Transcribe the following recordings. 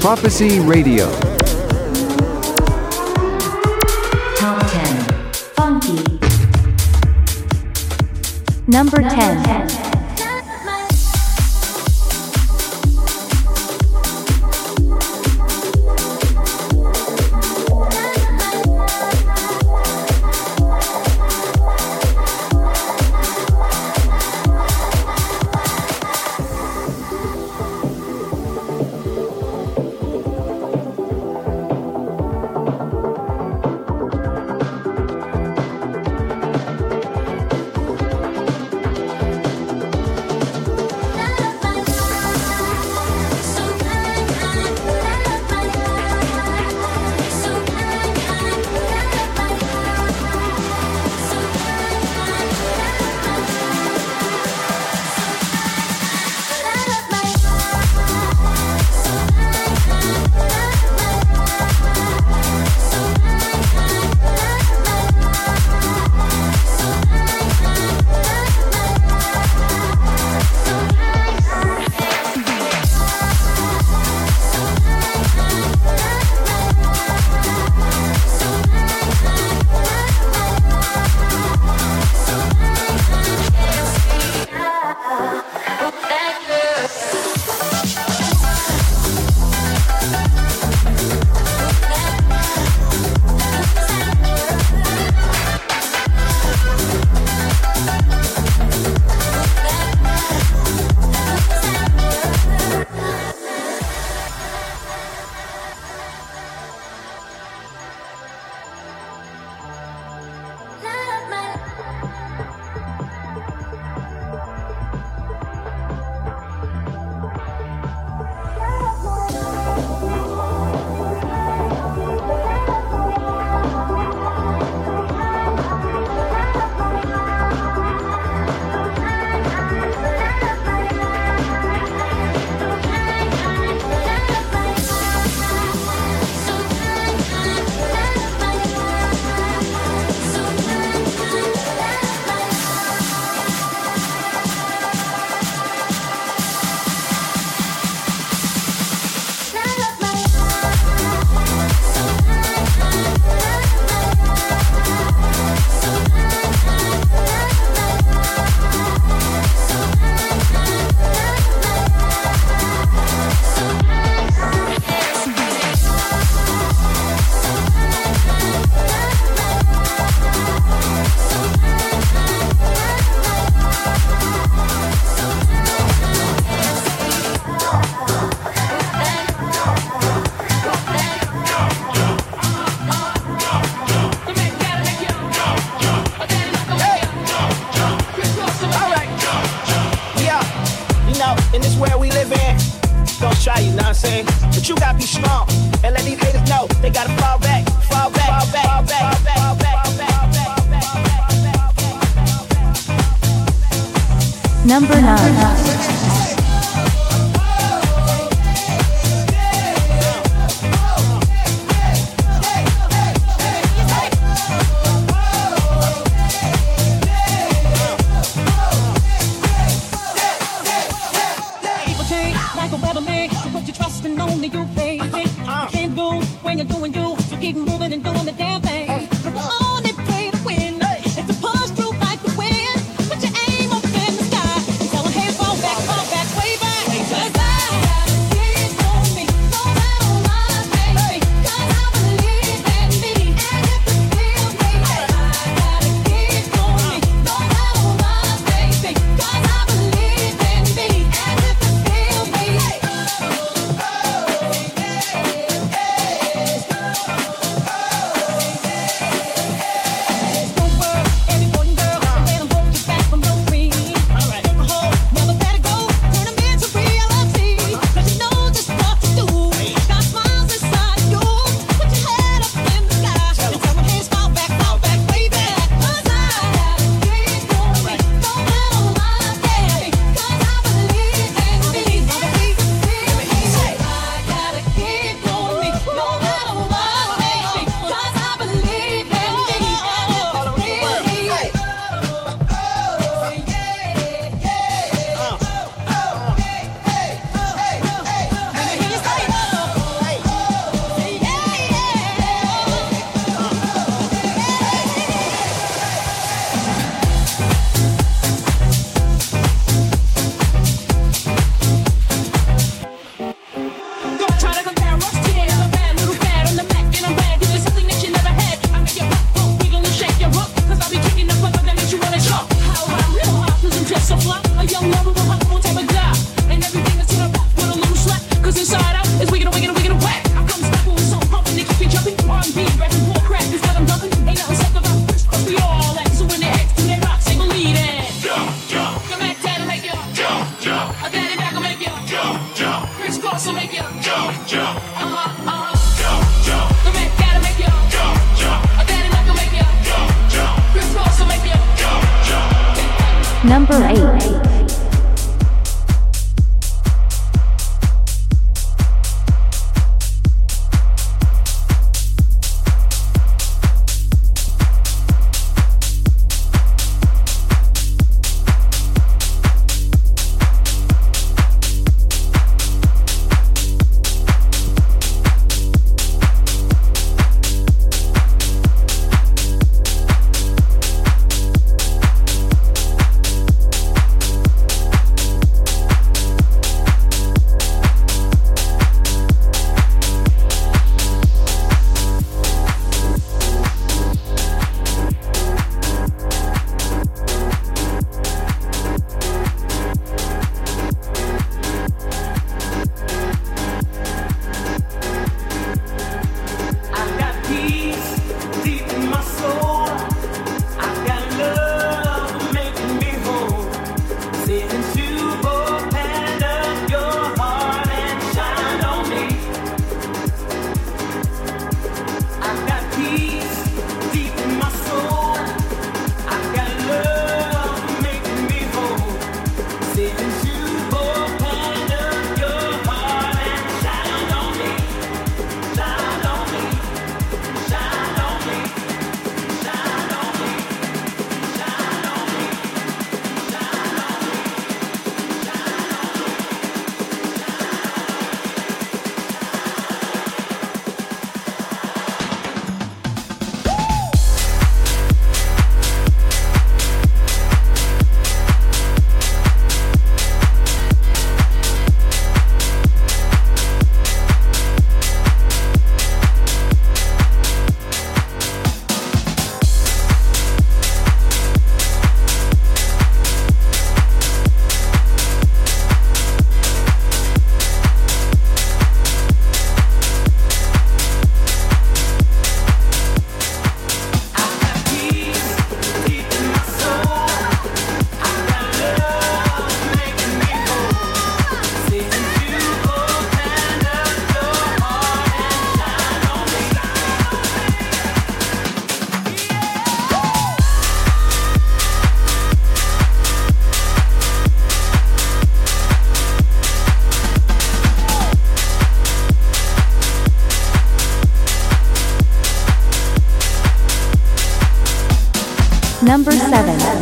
Prophecy Radio. Top 10. Funky. Number, Number 10. 10. into your face. It uh. Uh-huh. can't go when you're doing your Number 7.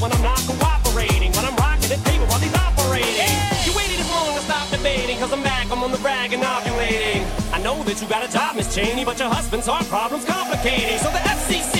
when I'm not cooperating. When I'm rocking the table while he's operating. You waited as long to stop debating, cause I'm back, I'm on the rag and ovulating. I know that you got a job, Miss Cheney, but your husband's heart problem's complicating. So the FCC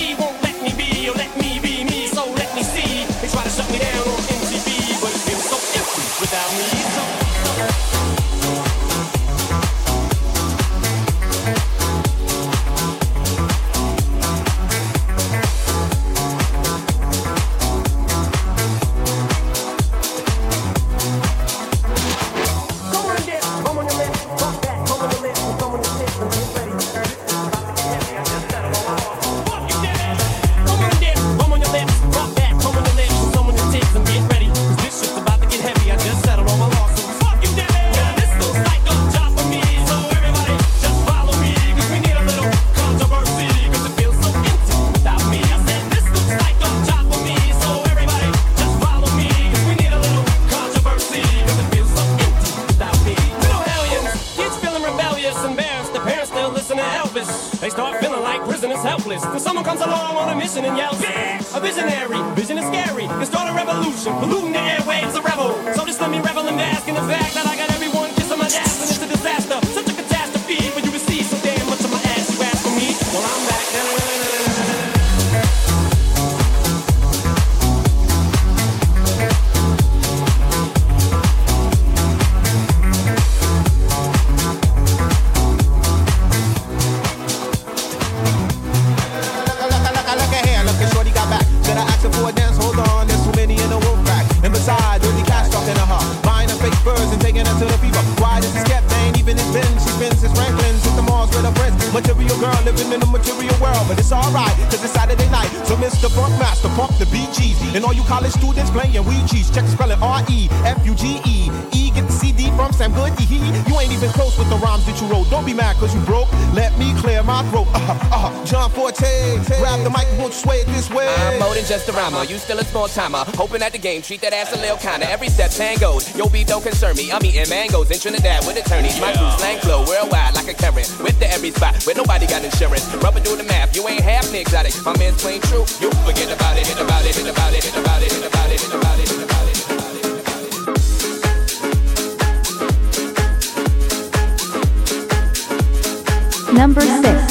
It's Franklins, it's the malls with the friends girl living in the material world, but it's alright, cause it's Saturday night. So Mr. Buckmaster, pump the BGs. And all you college students playing Ouija's, check spelling R-E-F-U-G-E. E get the CD from Sam Goody. You ain't even close with the rhymes that you wrote. Don't be mad cause you broke. Let me clear my throat. Uh-huh, uh-huh. John Forte, grab the mic and will sway it this way. I'm more than just a rhymer, you still a small timer. Hoping at the game, treat that ass a little kinda. Every step tangos, yo beat don't concern me. I'm eating mangoes in Trinidad with attorneys. My crew slang flow worldwide like a current. With the every spot, where nobody got insurance. Rubber do the math, you ain't half exotic. My man's plain true. You forget about it, hit about it, hit about it, hit about it, hit about it, hit about it. Number six.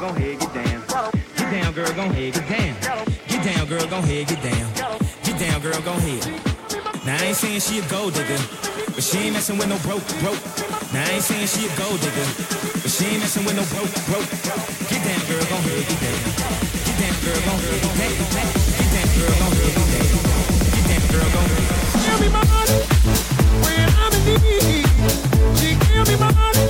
get down. Girl, gon' head, get down. Get down, girl, gon' head, get down. Get down, girl, gon' head. Now I ain't saying she a gold digger, but she ain't messing with no broke, broke. Now I ain't saying she a gold digger, but she ain't messing with no broke, broke. Get down, girl, gon' head, get down. Girl, gon' head, get down. Girl, gon' head. Get down, girl, gon' head. Give me money when I'm in need. She give me money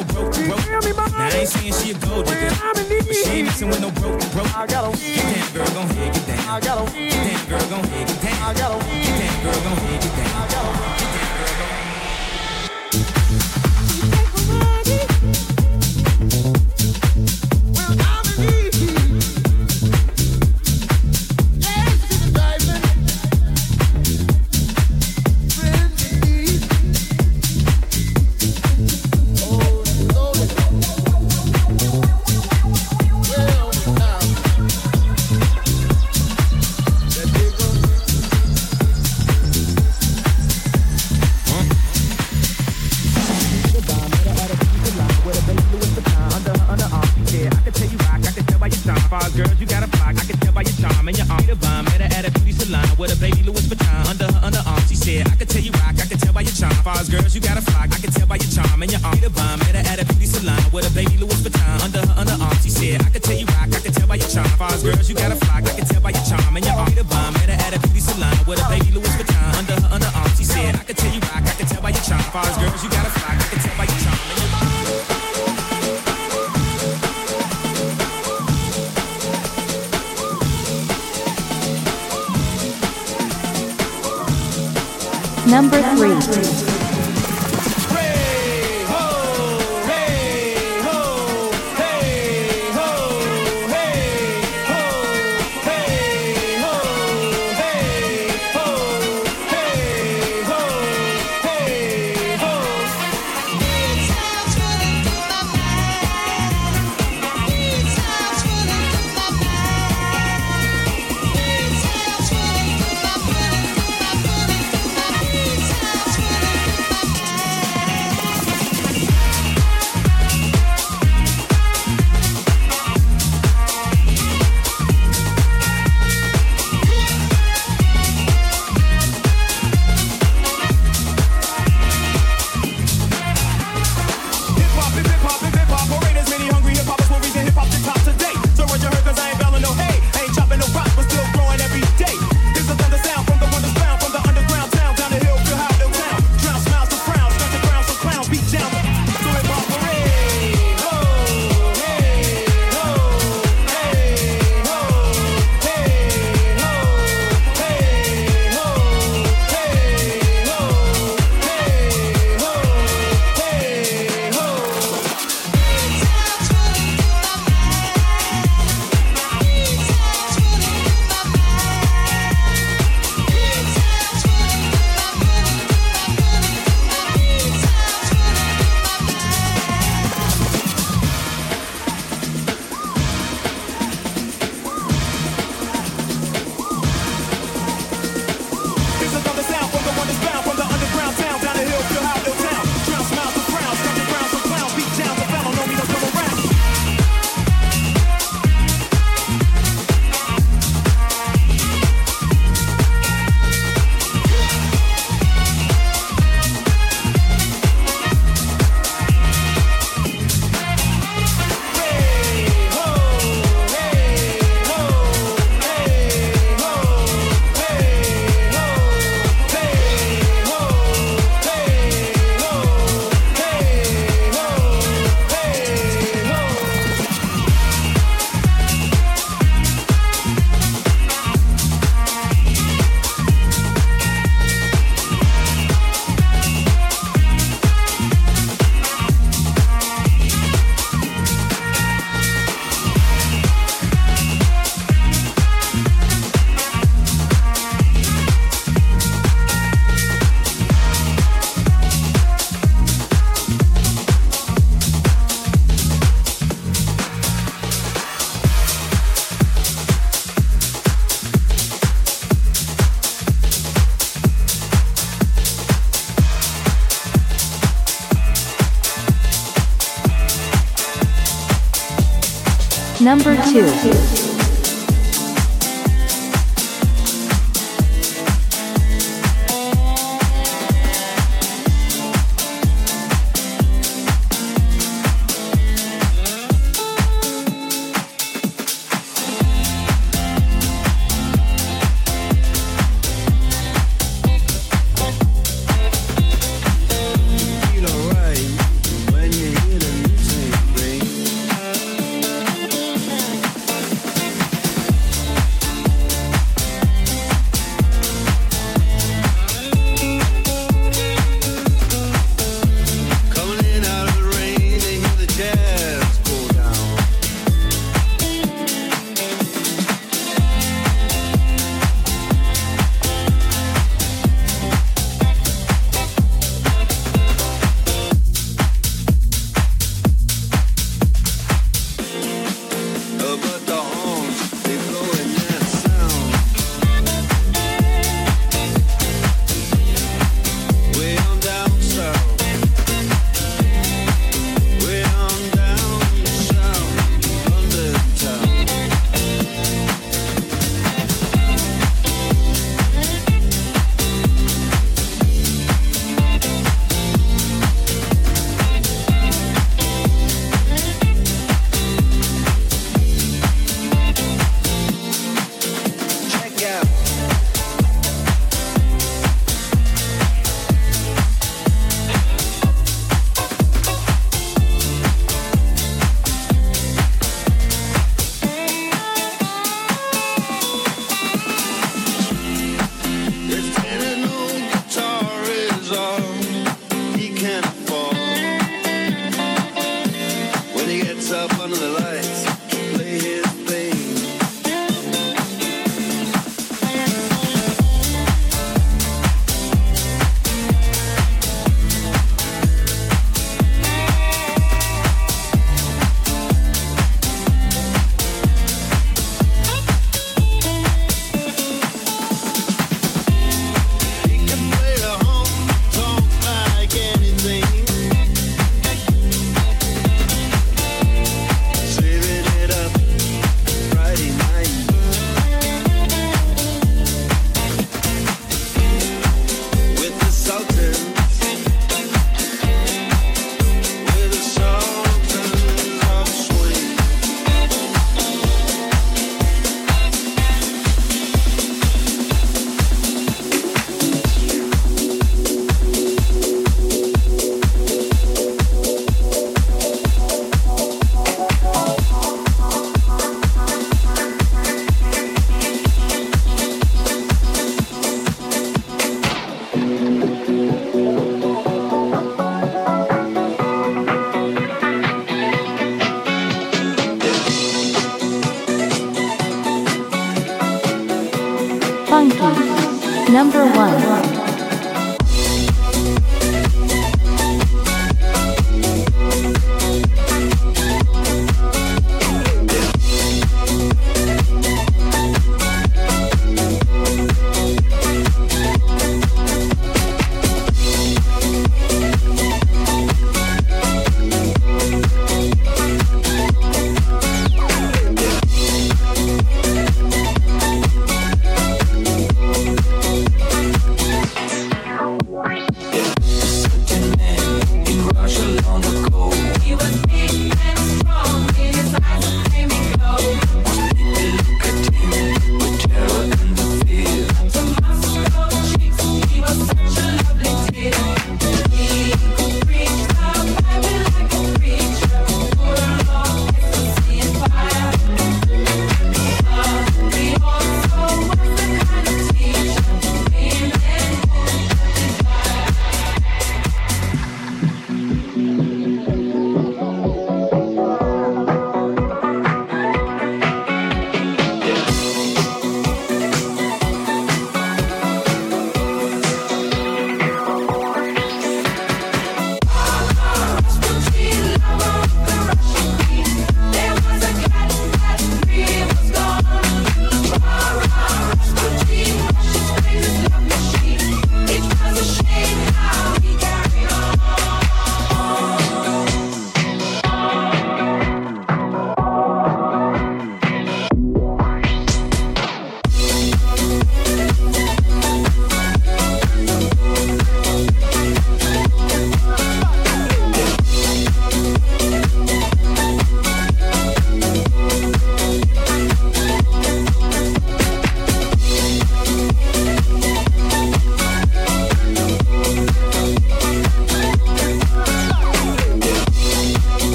no broke, broke. Now I ain't saying she a gold digger, but she ain't messing with no broke, broke. I got a weed. Get down, girl, gon' head, get down. I got a weed. Get down, girl, gon' head, get down. I got a weed. Get down, girl, gon' head, get down. I got a by your charm. Fars girls, you got a flock. I can tell by your charm and your arm. The bomb, met her at a beauty salon with a baby Louis Vuitton under her underarm. She said, I can tell you rock. I can tell by your charm. Fars girls, you got a flock. I can tell by your charm and your arm. The bomb, met her at a beauty salon with a baby Number 3.